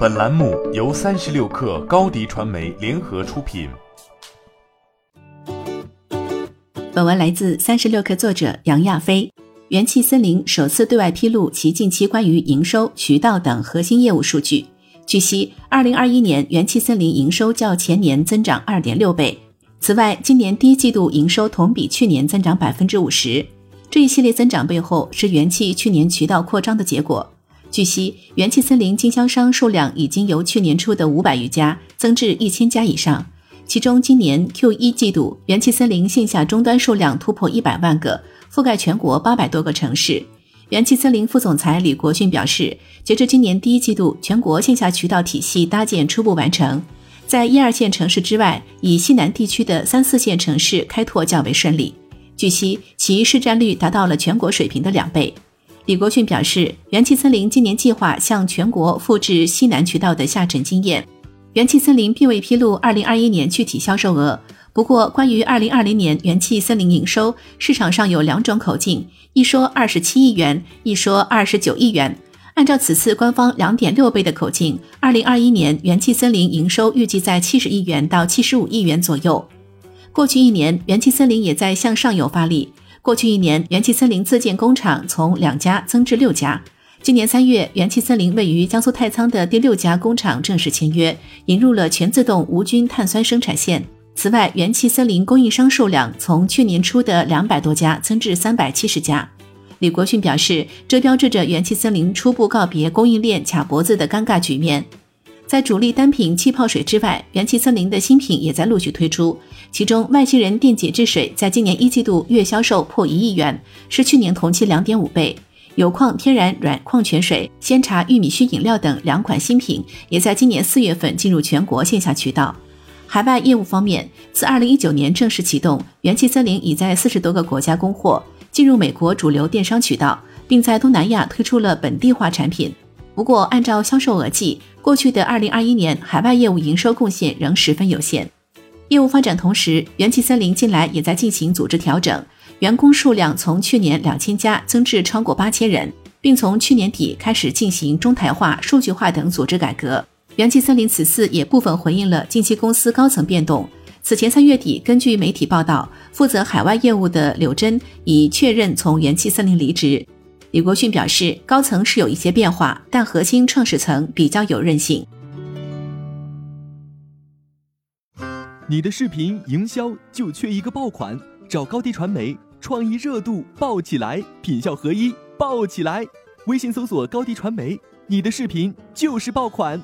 本栏目由三十六氪高低传媒联合出品。本文来自三十六氪作者杨亚飞。元气森林首次对外披露其近期关于营收、渠道等核心业务数据。据悉，二零二一年元气森林营收较前年增长二点六倍。此外，今年第一季度营收同比去年增长百分之五十。这一系列增长背后是元气去年渠道扩张的结果。据悉，元气森林经销商数量已经由去年初的五百余家增至一千家以上。其中，今年 Q 一季度，元气森林线下终端数量突破一百万个，覆盖全国八百多个城市。元气森林副总裁李国训表示，截至今年第一季度，全国线下渠道体系搭建初步完成，在一二线城市之外，以西南地区的三四线城市开拓较为顺利。据悉，其市占率达到了全国水平的两倍。李国训表示，元气森林今年计划向全国复制西南渠道的下沉经验。元气森林并未披露2021年具体销售额。不过，关于2020年元气森林营收，市场上有两种口径，一说27亿元，一说29亿元。按照此次官方2.6倍的口径，2021年元气森林营收预计在70亿元到75亿元左右。过去一年，元气森林也在向上游发力。过去一年，元气森林自建工厂从两家增至六家。今年三月，元气森林位于江苏太仓的第六家工厂正式签约，引入了全自动无菌碳酸生产线。此外，元气森林供应商数量从去年初的两百多家增至三百七十家。李国训表示，这标志着元气森林初步告别供应链卡脖子的尴尬局面。在主力单品气泡水之外，元气森林的新品也在陆续推出，其中外星人电解质水在今年一季度月销售破一亿元，是去年同期两点五倍。有矿天然软矿泉水、鲜茶、玉米须饮料等两款新品，也在今年四月份进入全国线下渠道。海外业务方面，自二零一九年正式启动，元气森林已在四十多个国家供货，进入美国主流电商渠道，并在东南亚推出了本地化产品。不过，按照销售额计，过去的二零二一年海外业务营收贡献仍十分有限。业务发展同时，元气森林近来也在进行组织调整。员工数量从去年两千家增至超过八千人，并从去年底开始进行中台化、数据化等组织改革。元气森林此次也部分回应了近期公司高层变动。此前三月底，根据媒体报道，负责海外业务的柳真已确认从元气森林离职。李国训表示，高层是有一些变化，但核心创始层比较有韧性。你的视频营销就缺一个爆款，找高低传媒。创意热度爆起来，品效合一爆起来。微信搜索高低传媒，你的视频就是爆款。